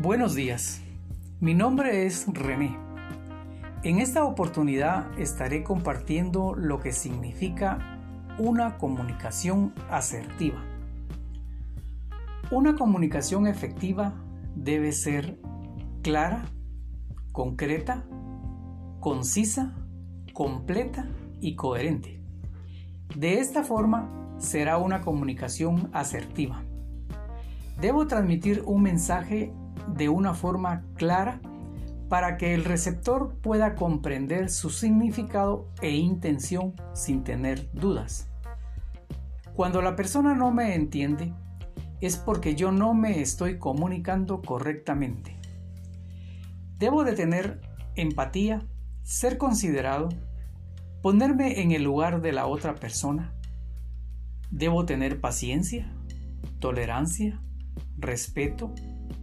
Buenos días, mi nombre es René. En esta oportunidad estaré compartiendo lo que significa una comunicación asertiva. Una comunicación efectiva debe ser clara, concreta, concisa, completa y coherente. De esta forma será una comunicación asertiva. Debo transmitir un mensaje de una forma clara para que el receptor pueda comprender su significado e intención sin tener dudas. Cuando la persona no me entiende, es porque yo no me estoy comunicando correctamente. Debo de tener empatía, ser considerado, ponerme en el lugar de la otra persona. Debo tener paciencia, tolerancia, respeto,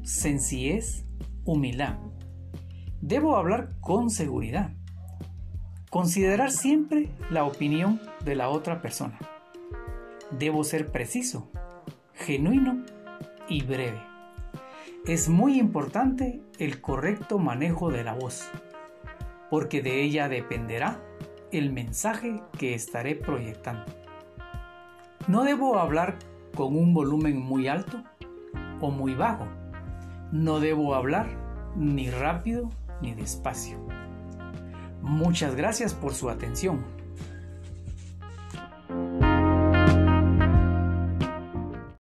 sencillez, humildad. Debo hablar con seguridad. Considerar siempre la opinión de la otra persona. Debo ser preciso, genuino y breve. Es muy importante el correcto manejo de la voz, porque de ella dependerá el mensaje que estaré proyectando. No debo hablar con un volumen muy alto o muy bajo. No debo hablar ni rápido ni despacio. Muchas gracias por su atención.